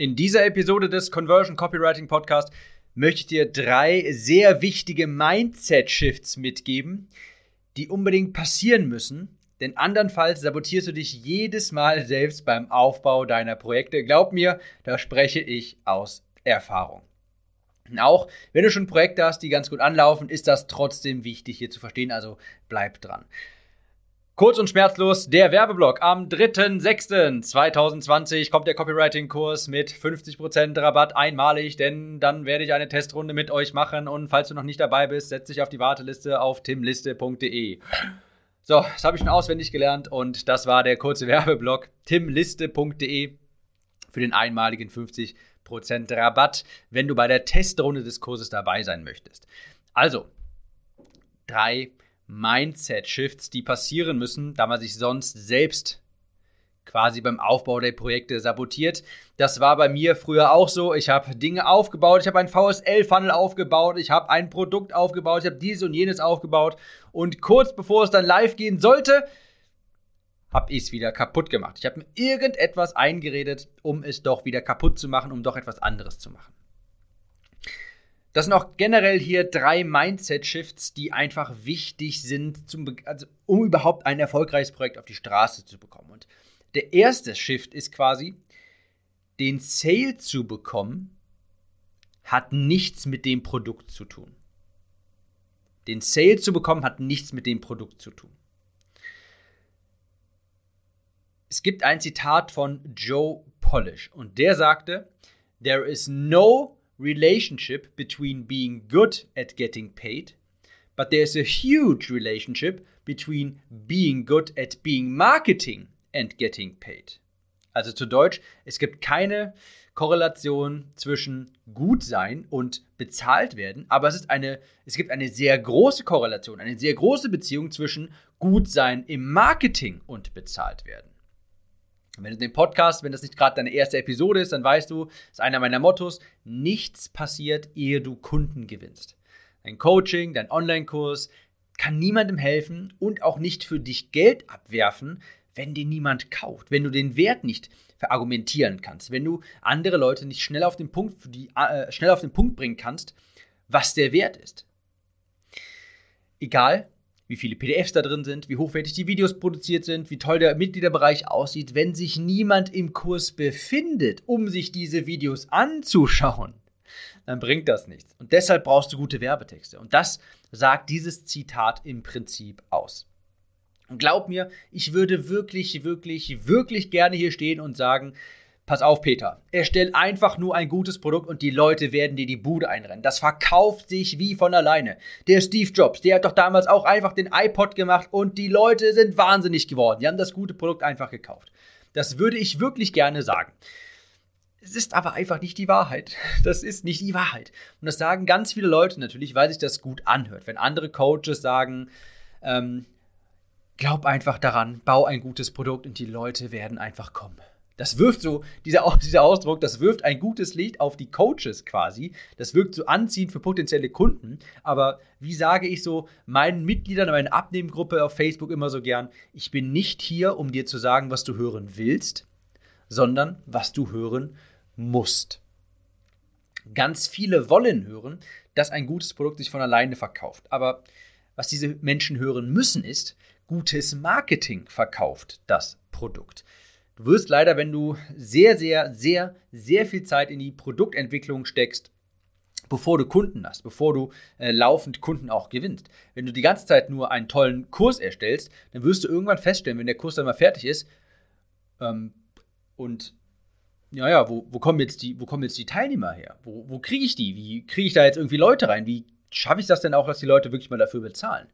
In dieser Episode des Conversion Copywriting Podcast möchte ich dir drei sehr wichtige Mindset-Shifts mitgeben, die unbedingt passieren müssen, denn andernfalls sabotierst du dich jedes Mal selbst beim Aufbau deiner Projekte. Glaub mir, da spreche ich aus Erfahrung. Auch wenn du schon Projekte hast, die ganz gut anlaufen, ist das trotzdem wichtig hier zu verstehen, also bleib dran. Kurz und schmerzlos, der Werbeblock. Am 3.6.2020 kommt der Copywriting-Kurs mit 50% Rabatt einmalig, denn dann werde ich eine Testrunde mit euch machen und falls du noch nicht dabei bist, setz dich auf die Warteliste auf timliste.de. So, das habe ich schon auswendig gelernt und das war der kurze Werbeblock. timliste.de für den einmaligen 50% Rabatt, wenn du bei der Testrunde des Kurses dabei sein möchtest. Also, drei Mindset-Shifts, die passieren müssen, da man sich sonst selbst quasi beim Aufbau der Projekte sabotiert. Das war bei mir früher auch so. Ich habe Dinge aufgebaut, ich habe ein VSL-Funnel aufgebaut, ich habe ein Produkt aufgebaut, ich habe dieses und jenes aufgebaut und kurz bevor es dann live gehen sollte, habe ich es wieder kaputt gemacht. Ich habe mir irgendetwas eingeredet, um es doch wieder kaputt zu machen, um doch etwas anderes zu machen. Das sind auch generell hier drei Mindset-Shifts, die einfach wichtig sind, zum, also, um überhaupt ein erfolgreiches Projekt auf die Straße zu bekommen. Und der erste Shift ist quasi, den Sale zu bekommen, hat nichts mit dem Produkt zu tun. Den Sale zu bekommen, hat nichts mit dem Produkt zu tun. Es gibt ein Zitat von Joe Polish und der sagte, There is no relationship between being good at getting paid, but there's a huge relationship between being good at being marketing and getting paid. Also zu Deutsch, es gibt keine Korrelation zwischen gut sein und bezahlt werden, aber es, ist eine, es gibt eine sehr große Korrelation, eine sehr große Beziehung zwischen gut sein im Marketing und bezahlt werden. Wenn du den Podcast, wenn das nicht gerade deine erste Episode ist, dann weißt du, das ist einer meiner Mottos, nichts passiert, ehe du Kunden gewinnst. Dein Coaching, dein Online-Kurs kann niemandem helfen und auch nicht für dich Geld abwerfen, wenn dir niemand kauft, wenn du den Wert nicht verargumentieren kannst, wenn du andere Leute nicht schnell auf den Punkt, die, äh, schnell auf den Punkt bringen kannst, was der Wert ist. Egal, wie viele PDFs da drin sind, wie hochwertig die Videos produziert sind, wie toll der Mitgliederbereich aussieht, wenn sich niemand im Kurs befindet, um sich diese Videos anzuschauen, dann bringt das nichts. Und deshalb brauchst du gute Werbetexte. Und das sagt dieses Zitat im Prinzip aus. Und glaub mir, ich würde wirklich, wirklich, wirklich gerne hier stehen und sagen, Pass auf, Peter. Erstell einfach nur ein gutes Produkt und die Leute werden dir die Bude einrennen. Das verkauft sich wie von alleine. Der Steve Jobs, der hat doch damals auch einfach den iPod gemacht und die Leute sind wahnsinnig geworden. Die haben das gute Produkt einfach gekauft. Das würde ich wirklich gerne sagen. Es ist aber einfach nicht die Wahrheit. Das ist nicht die Wahrheit. Und das sagen ganz viele Leute natürlich, weil sich das gut anhört. Wenn andere Coaches sagen, ähm, glaub einfach daran, bau ein gutes Produkt und die Leute werden einfach kommen. Das wirft so, dieser, dieser Ausdruck, das wirft ein gutes Licht auf die Coaches quasi. Das wirkt so anziehend für potenzielle Kunden. Aber wie sage ich so meinen Mitgliedern, meiner Abnehmgruppe auf Facebook immer so gern, ich bin nicht hier, um dir zu sagen, was du hören willst, sondern was du hören musst. Ganz viele wollen hören, dass ein gutes Produkt sich von alleine verkauft. Aber was diese Menschen hören müssen, ist, gutes Marketing verkauft das Produkt. Du wirst leider, wenn du sehr, sehr, sehr, sehr viel Zeit in die Produktentwicklung steckst, bevor du Kunden hast, bevor du äh, laufend Kunden auch gewinnst. Wenn du die ganze Zeit nur einen tollen Kurs erstellst, dann wirst du irgendwann feststellen, wenn der Kurs dann mal fertig ist, ähm, und ja, ja, wo, wo, kommen jetzt die, wo kommen jetzt die Teilnehmer her? Wo, wo kriege ich die? Wie kriege ich da jetzt irgendwie Leute rein? Wie schaffe ich das denn auch, dass die Leute wirklich mal dafür bezahlen?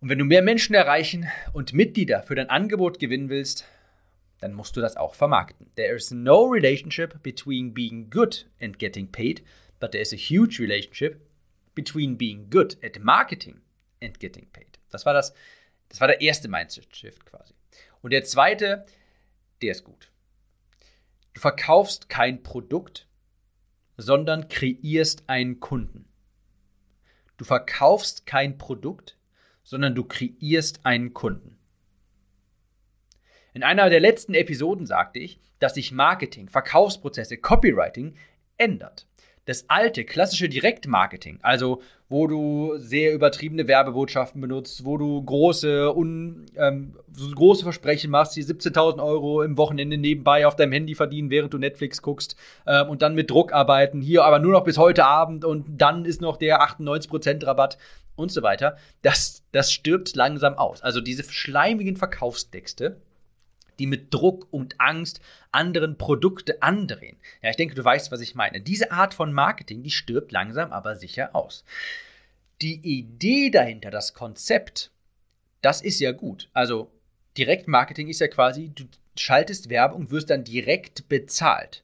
Und wenn du mehr Menschen erreichen und Mitglieder für dein Angebot gewinnen willst, dann musst du das auch vermarkten. There is no relationship between being good and getting paid, but there is a huge relationship between being good at marketing and getting paid. Das war das, das war der erste Mindset-Shift quasi. Und der zweite, der ist gut. Du verkaufst kein Produkt, sondern kreierst einen Kunden. Du verkaufst kein Produkt, sondern du kreierst einen Kunden. In einer der letzten Episoden sagte ich, dass sich Marketing, Verkaufsprozesse, Copywriting ändert. Das alte, klassische Direktmarketing, also wo du sehr übertriebene Werbebotschaften benutzt, wo du große, un, ähm, so große Versprechen machst, die 17.000 Euro im Wochenende nebenbei auf deinem Handy verdienen, während du Netflix guckst ähm, und dann mit Druck arbeiten, hier aber nur noch bis heute Abend und dann ist noch der 98% Rabatt und so weiter. Das, das stirbt langsam aus. Also diese schleimigen Verkaufstexte, die mit Druck und Angst anderen Produkte andrehen. Ja, ich denke, du weißt, was ich meine. Diese Art von Marketing, die stirbt langsam aber sicher aus. Die Idee dahinter, das Konzept, das ist ja gut. Also Direktmarketing ist ja quasi, du schaltest Werbung, wirst dann direkt bezahlt.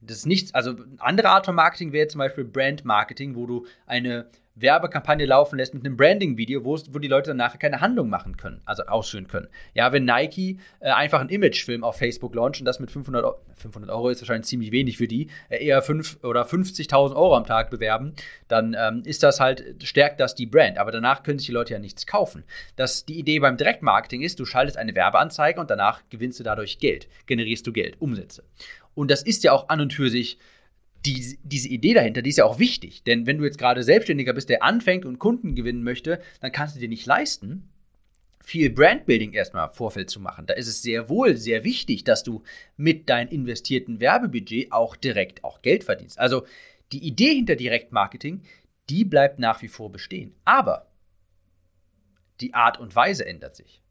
Das ist nichts, also eine andere Art von Marketing wäre zum Beispiel Brand Marketing, wo du eine Werbekampagne laufen lässt mit einem Branding-Video, wo, wo die Leute dann nachher keine Handlung machen können, also ausführen können. Ja, wenn Nike äh, einfach einen Imagefilm auf Facebook launcht und das mit 500 Euro, 500 Euro ist wahrscheinlich ziemlich wenig für die, äh, eher 5 oder 50.000 Euro am Tag bewerben, dann ähm, ist das halt, stärkt das die Brand. Aber danach können sich die Leute ja nichts kaufen. Das, die Idee beim Direktmarketing ist, du schaltest eine Werbeanzeige und danach gewinnst du dadurch Geld, generierst du Geld, Umsätze. Und das ist ja auch an und für sich die, diese Idee dahinter, die ist ja auch wichtig. Denn wenn du jetzt gerade Selbstständiger bist, der anfängt und Kunden gewinnen möchte, dann kannst du dir nicht leisten, viel Brandbuilding erstmal Vorfeld zu machen. Da ist es sehr wohl sehr wichtig, dass du mit deinem investierten Werbebudget auch direkt auch Geld verdienst. Also die Idee hinter Direktmarketing, die bleibt nach wie vor bestehen. Aber die Art und Weise ändert sich.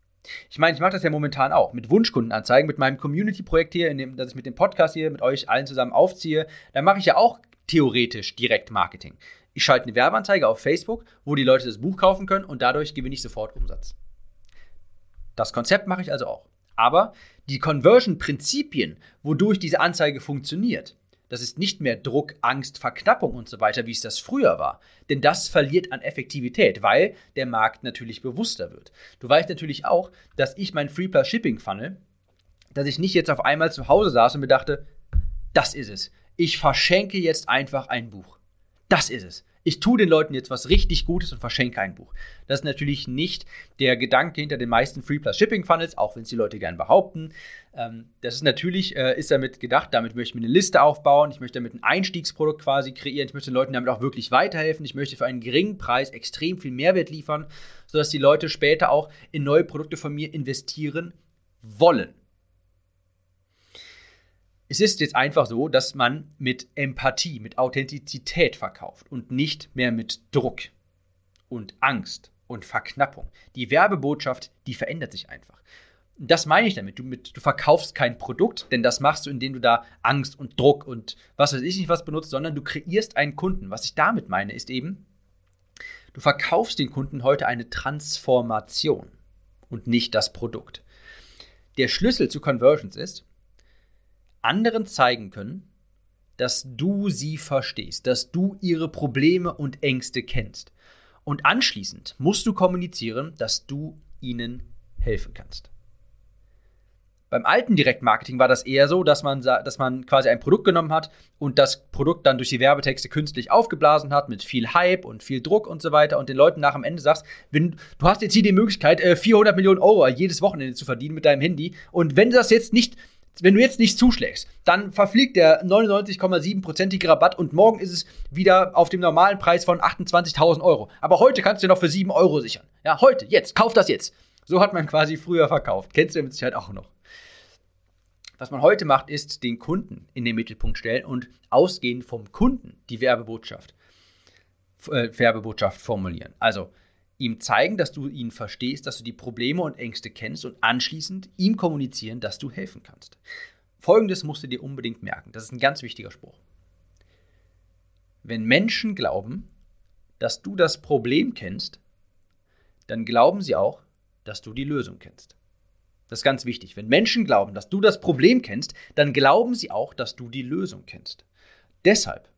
Ich meine, ich mache das ja momentan auch mit Wunschkundenanzeigen, mit meinem Community-Projekt hier, in dem, das ich mit dem Podcast hier mit euch allen zusammen aufziehe. Da mache ich ja auch theoretisch Direktmarketing. Ich schalte eine Werbeanzeige auf Facebook, wo die Leute das Buch kaufen können und dadurch gewinne ich sofort Umsatz. Das Konzept mache ich also auch. Aber die Conversion-Prinzipien, wodurch diese Anzeige funktioniert, das ist nicht mehr Druck, Angst, Verknappung und so weiter, wie es das früher war. Denn das verliert an Effektivität, weil der Markt natürlich bewusster wird. Du weißt natürlich auch, dass ich mein Free Plus Shipping Funnel, dass ich nicht jetzt auf einmal zu Hause saß und mir dachte, das ist es. Ich verschenke jetzt einfach ein Buch. Das ist es ich tue den Leuten jetzt was richtig Gutes und verschenke ein Buch. Das ist natürlich nicht der Gedanke hinter den meisten Free Plus Shipping Funnels, auch wenn es die Leute gern behaupten. Ähm, das ist natürlich, äh, ist damit gedacht, damit möchte ich mir eine Liste aufbauen, ich möchte damit ein Einstiegsprodukt quasi kreieren, ich möchte den Leuten damit auch wirklich weiterhelfen, ich möchte für einen geringen Preis extrem viel Mehrwert liefern, sodass die Leute später auch in neue Produkte von mir investieren wollen. Es ist jetzt einfach so, dass man mit Empathie, mit Authentizität verkauft und nicht mehr mit Druck und Angst und Verknappung. Die Werbebotschaft, die verändert sich einfach. Das meine ich damit. Du, mit, du verkaufst kein Produkt, denn das machst du, indem du da Angst und Druck und was weiß ich nicht was benutzt, sondern du kreierst einen Kunden. Was ich damit meine, ist eben, du verkaufst den Kunden heute eine Transformation und nicht das Produkt. Der Schlüssel zu Conversions ist, anderen zeigen können, dass du sie verstehst, dass du ihre Probleme und Ängste kennst. Und anschließend musst du kommunizieren, dass du ihnen helfen kannst. Beim alten Direktmarketing war das eher so, dass man, dass man quasi ein Produkt genommen hat und das Produkt dann durch die Werbetexte künstlich aufgeblasen hat mit viel Hype und viel Druck und so weiter und den Leuten nach am Ende sagst, wenn, du hast jetzt hier die Möglichkeit, 400 äh, Millionen Euro jedes Wochenende zu verdienen mit deinem Handy und wenn das jetzt nicht wenn du jetzt nicht zuschlägst, dann verfliegt der 99,7%ige Rabatt und morgen ist es wieder auf dem normalen Preis von 28.000 Euro. Aber heute kannst du noch für 7 Euro sichern. Ja, heute, jetzt, kauf das jetzt. So hat man quasi früher verkauft. Kennst du mit Sicherheit auch noch. Was man heute macht, ist den Kunden in den Mittelpunkt stellen und ausgehend vom Kunden die Werbebotschaft, äh, Werbebotschaft formulieren. Also, ihm zeigen, dass du ihn verstehst, dass du die Probleme und Ängste kennst und anschließend ihm kommunizieren, dass du helfen kannst. Folgendes musst du dir unbedingt merken. Das ist ein ganz wichtiger Spruch. Wenn Menschen glauben, dass du das Problem kennst, dann glauben sie auch, dass du die Lösung kennst. Das ist ganz wichtig. Wenn Menschen glauben, dass du das Problem kennst, dann glauben sie auch, dass du die Lösung kennst. Deshalb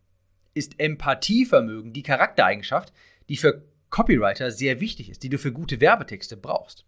ist Empathievermögen die Charaktereigenschaft, die für Copywriter sehr wichtig ist, die du für gute Werbetexte brauchst.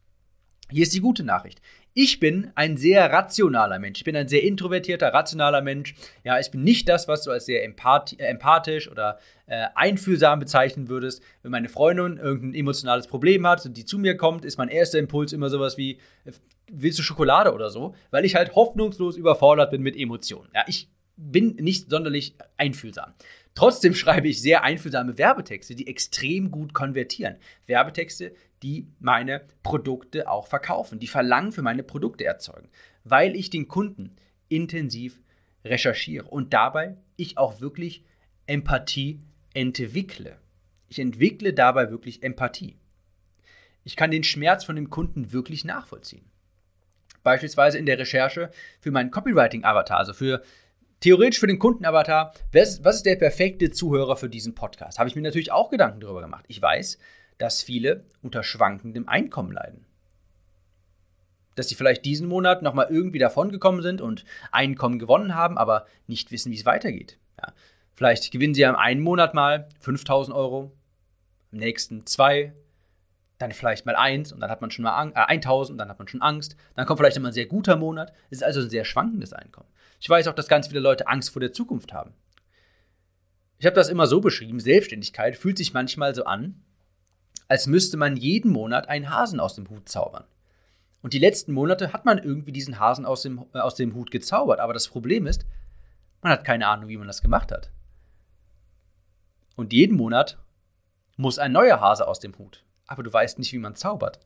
Hier ist die gute Nachricht. Ich bin ein sehr rationaler Mensch. Ich bin ein sehr introvertierter, rationaler Mensch. Ja, ich bin nicht das, was du als sehr empath äh, empathisch oder äh, einfühlsam bezeichnen würdest. Wenn meine Freundin irgendein emotionales Problem hat und die zu mir kommt, ist mein erster Impuls immer sowas wie, äh, willst du Schokolade oder so? Weil ich halt hoffnungslos überfordert bin mit Emotionen. Ja, ich bin nicht sonderlich einfühlsam. Trotzdem schreibe ich sehr einfühlsame Werbetexte, die extrem gut konvertieren. Werbetexte, die meine Produkte auch verkaufen, die Verlangen für meine Produkte erzeugen, weil ich den Kunden intensiv recherchiere und dabei ich auch wirklich Empathie entwickle. Ich entwickle dabei wirklich Empathie. Ich kann den Schmerz von dem Kunden wirklich nachvollziehen. Beispielsweise in der Recherche für meinen Copywriting-Avatar, also für theoretisch für den Kundenavatar, was, was ist der perfekte Zuhörer für diesen Podcast? Habe ich mir natürlich auch Gedanken darüber gemacht. Ich weiß, dass viele unter schwankendem Einkommen leiden. Dass sie vielleicht diesen Monat nochmal irgendwie davongekommen sind und Einkommen gewonnen haben, aber nicht wissen, wie es weitergeht. Ja. Vielleicht gewinnen sie ja im einen Monat mal 5000 Euro, im nächsten zwei, dann vielleicht mal eins und dann hat man schon mal äh, 1000 und dann hat man schon Angst. Dann kommt vielleicht immer ein sehr guter Monat. Es ist also ein sehr schwankendes Einkommen. Ich weiß auch, dass ganz viele Leute Angst vor der Zukunft haben. Ich habe das immer so beschrieben, Selbstständigkeit fühlt sich manchmal so an, als müsste man jeden Monat einen Hasen aus dem Hut zaubern. Und die letzten Monate hat man irgendwie diesen Hasen aus dem, äh, aus dem Hut gezaubert. Aber das Problem ist, man hat keine Ahnung, wie man das gemacht hat. Und jeden Monat muss ein neuer Hase aus dem Hut. Aber du weißt nicht, wie man zaubert.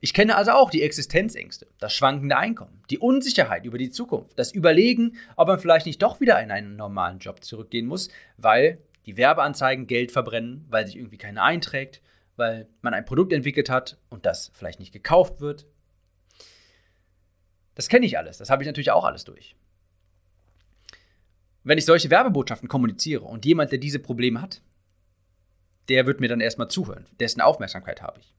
Ich kenne also auch die Existenzängste, das schwankende Einkommen, die Unsicherheit über die Zukunft, das Überlegen, ob man vielleicht nicht doch wieder in einen normalen Job zurückgehen muss, weil die Werbeanzeigen Geld verbrennen, weil sich irgendwie keiner einträgt, weil man ein Produkt entwickelt hat und das vielleicht nicht gekauft wird. Das kenne ich alles, das habe ich natürlich auch alles durch. Wenn ich solche Werbebotschaften kommuniziere und jemand, der diese Probleme hat, der wird mir dann erstmal zuhören, dessen Aufmerksamkeit habe ich.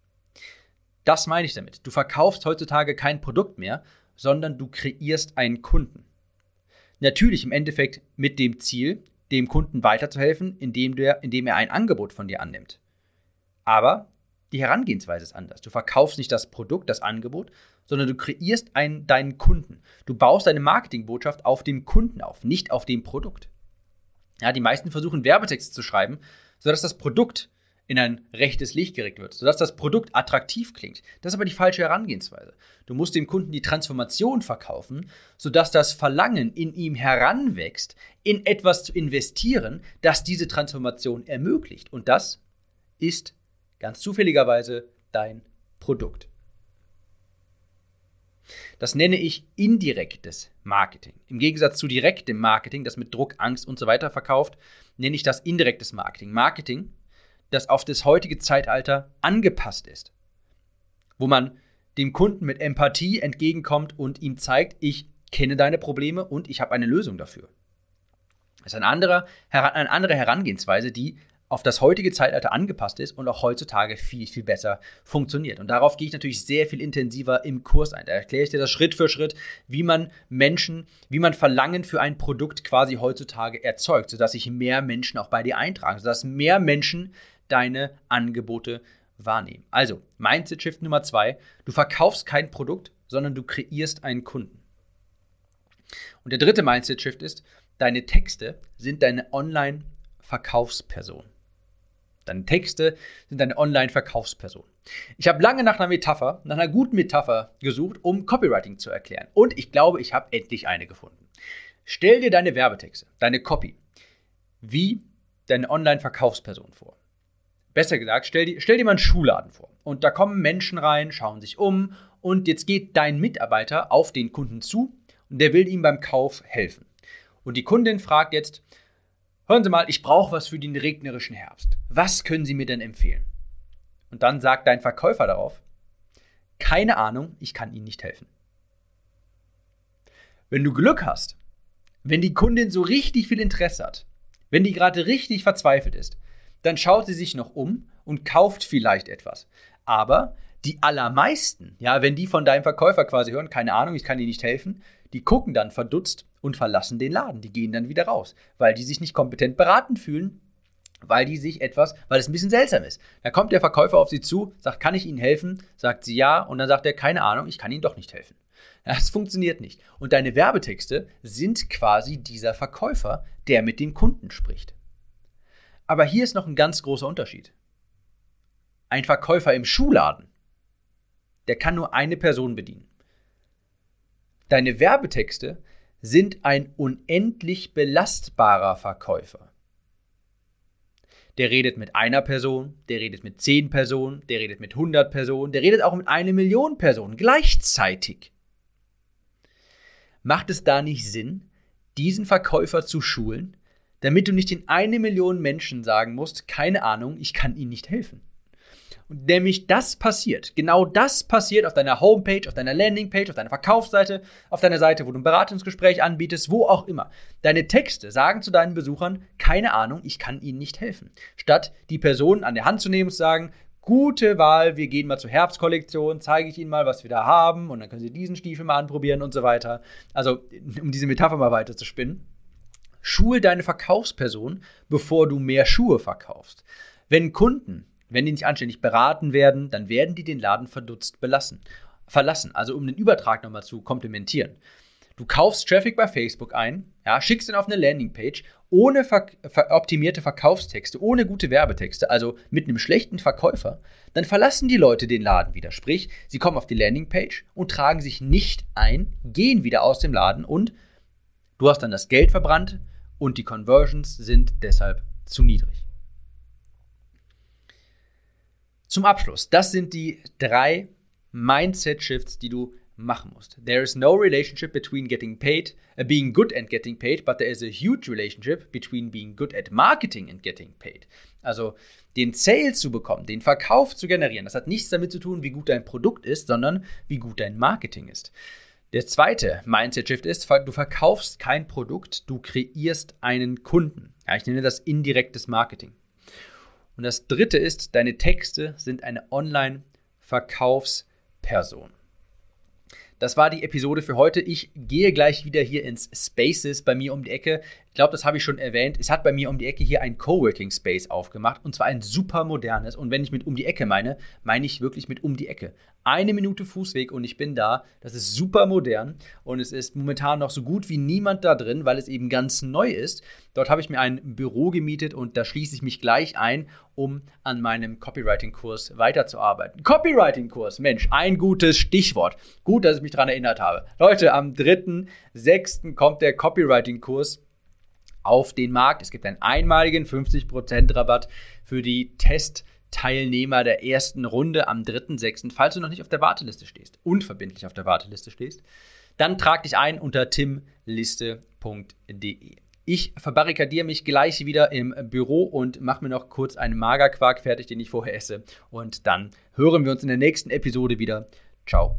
Das meine ich damit. Du verkaufst heutzutage kein Produkt mehr, sondern du kreierst einen Kunden. Natürlich im Endeffekt mit dem Ziel, dem Kunden weiterzuhelfen, indem, der, indem er ein Angebot von dir annimmt. Aber die Herangehensweise ist anders. Du verkaufst nicht das Produkt, das Angebot, sondern du kreierst einen, deinen Kunden. Du baust deine Marketingbotschaft auf dem Kunden auf, nicht auf dem Produkt. Ja, die meisten versuchen Werbetexte zu schreiben, sodass das Produkt in ein rechtes Licht gerückt wird, sodass das Produkt attraktiv klingt. Das ist aber die falsche Herangehensweise. Du musst dem Kunden die Transformation verkaufen, sodass das Verlangen in ihm heranwächst, in etwas zu investieren, das diese Transformation ermöglicht. Und das ist ganz zufälligerweise dein Produkt. Das nenne ich indirektes Marketing. Im Gegensatz zu direktem Marketing, das mit Druck, Angst und so weiter verkauft, nenne ich das indirektes Marketing. Marketing, das auf das heutige Zeitalter angepasst ist. Wo man dem Kunden mit Empathie entgegenkommt und ihm zeigt, ich kenne deine Probleme und ich habe eine Lösung dafür. Das ist ein anderer, eine andere Herangehensweise, die auf das heutige Zeitalter angepasst ist und auch heutzutage viel, viel besser funktioniert. Und darauf gehe ich natürlich sehr viel intensiver im Kurs ein. Da erkläre ich dir das Schritt für Schritt, wie man Menschen, wie man Verlangen für ein Produkt quasi heutzutage erzeugt, sodass sich mehr Menschen auch bei dir eintragen, sodass mehr Menschen deine Angebote wahrnehmen. Also, Mindset Shift Nummer zwei, du verkaufst kein Produkt, sondern du kreierst einen Kunden. Und der dritte Mindset Shift ist, deine Texte sind deine Online-Verkaufsperson. Deine Texte sind deine Online-Verkaufsperson. Ich habe lange nach einer Metapher, nach einer guten Metapher gesucht, um Copywriting zu erklären. Und ich glaube, ich habe endlich eine gefunden. Stell dir deine Werbetexte, deine Copy, wie deine Online-Verkaufsperson vor. Besser gesagt, stell dir, stell dir mal einen Schuhladen vor. Und da kommen Menschen rein, schauen sich um und jetzt geht dein Mitarbeiter auf den Kunden zu und der will ihm beim Kauf helfen. Und die Kundin fragt jetzt, hören Sie mal, ich brauche was für den regnerischen Herbst. Was können Sie mir denn empfehlen? Und dann sagt dein Verkäufer darauf, keine Ahnung, ich kann Ihnen nicht helfen. Wenn du Glück hast, wenn die Kundin so richtig viel Interesse hat, wenn die gerade richtig verzweifelt ist, dann schaut sie sich noch um und kauft vielleicht etwas. Aber die allermeisten, ja, wenn die von deinem Verkäufer quasi hören, keine Ahnung, ich kann dir nicht helfen, die gucken dann verdutzt und verlassen den Laden. Die gehen dann wieder raus, weil die sich nicht kompetent beraten fühlen, weil die sich etwas, weil es ein bisschen seltsam ist. Da kommt der Verkäufer auf sie zu, sagt, kann ich Ihnen helfen? Sagt sie ja und dann sagt er, keine Ahnung, ich kann Ihnen doch nicht helfen. Das funktioniert nicht. Und deine Werbetexte sind quasi dieser Verkäufer, der mit dem Kunden spricht. Aber hier ist noch ein ganz großer Unterschied. Ein Verkäufer im Schuhladen, der kann nur eine Person bedienen. Deine Werbetexte sind ein unendlich belastbarer Verkäufer. Der redet mit einer Person, der redet mit zehn Personen, der redet mit 100 Personen, der redet auch mit einer Million Personen gleichzeitig. Macht es da nicht Sinn, diesen Verkäufer zu schulen, damit du nicht den eine Million Menschen sagen musst, keine Ahnung, ich kann ihnen nicht helfen? Und nämlich das passiert. Genau das passiert auf deiner Homepage, auf deiner Landingpage, auf deiner Verkaufsseite, auf deiner Seite, wo du ein Beratungsgespräch anbietest, wo auch immer. Deine Texte sagen zu deinen Besuchern, keine Ahnung, ich kann ihnen nicht helfen. Statt die Personen an der Hand zu nehmen und zu sagen, gute Wahl, wir gehen mal zur Herbstkollektion, zeige ich Ihnen mal, was wir da haben und dann können Sie diesen Stiefel mal anprobieren und so weiter. Also, um diese Metapher mal weiter zu spinnen. Schul deine Verkaufsperson, bevor du mehr Schuhe verkaufst. Wenn Kunden wenn die nicht anständig beraten werden, dann werden die den Laden verdutzt belassen, verlassen. Also um den Übertrag nochmal zu komplementieren. Du kaufst Traffic bei Facebook ein, ja, schickst ihn auf eine Landingpage ohne ver ver optimierte Verkaufstexte, ohne gute Werbetexte, also mit einem schlechten Verkäufer, dann verlassen die Leute den Laden wieder. Sprich, sie kommen auf die Landingpage und tragen sich nicht ein, gehen wieder aus dem Laden und du hast dann das Geld verbrannt und die Conversions sind deshalb zu niedrig. Zum Abschluss, das sind die drei Mindset-Shifts, die du machen musst. There is no relationship between getting paid, uh, being good and getting paid, but there is a huge relationship between being good at marketing and getting paid. Also den Sale zu bekommen, den Verkauf zu generieren, das hat nichts damit zu tun, wie gut dein Produkt ist, sondern wie gut dein Marketing ist. Der zweite Mindset-Shift ist, du verkaufst kein Produkt, du kreierst einen Kunden. Ja, ich nenne das indirektes Marketing. Und das dritte ist, deine Texte sind eine Online-Verkaufsperson. Das war die Episode für heute. Ich gehe gleich wieder hier ins Spaces bei mir um die Ecke. Ich glaube, das habe ich schon erwähnt. Es hat bei mir um die Ecke hier ein Coworking Space aufgemacht und zwar ein super modernes. Und wenn ich mit um die Ecke meine, meine ich wirklich mit um die Ecke. Eine Minute Fußweg und ich bin da. Das ist super modern und es ist momentan noch so gut wie niemand da drin, weil es eben ganz neu ist. Dort habe ich mir ein Büro gemietet und da schließe ich mich gleich ein, um an meinem Copywriting-Kurs weiterzuarbeiten. Copywriting-Kurs, Mensch, ein gutes Stichwort. Gut, dass ich mich daran erinnert habe. Leute, am 3.6. kommt der Copywriting-Kurs auf den Markt. Es gibt einen einmaligen 50% Rabatt für die Testteilnehmer der ersten Runde am 3.6. Falls du noch nicht auf der Warteliste stehst, unverbindlich auf der Warteliste stehst, dann trag dich ein unter timliste.de. Ich verbarrikadiere mich gleich wieder im Büro und mache mir noch kurz einen Magerquark fertig, den ich vorher esse. Und dann hören wir uns in der nächsten Episode wieder. Ciao.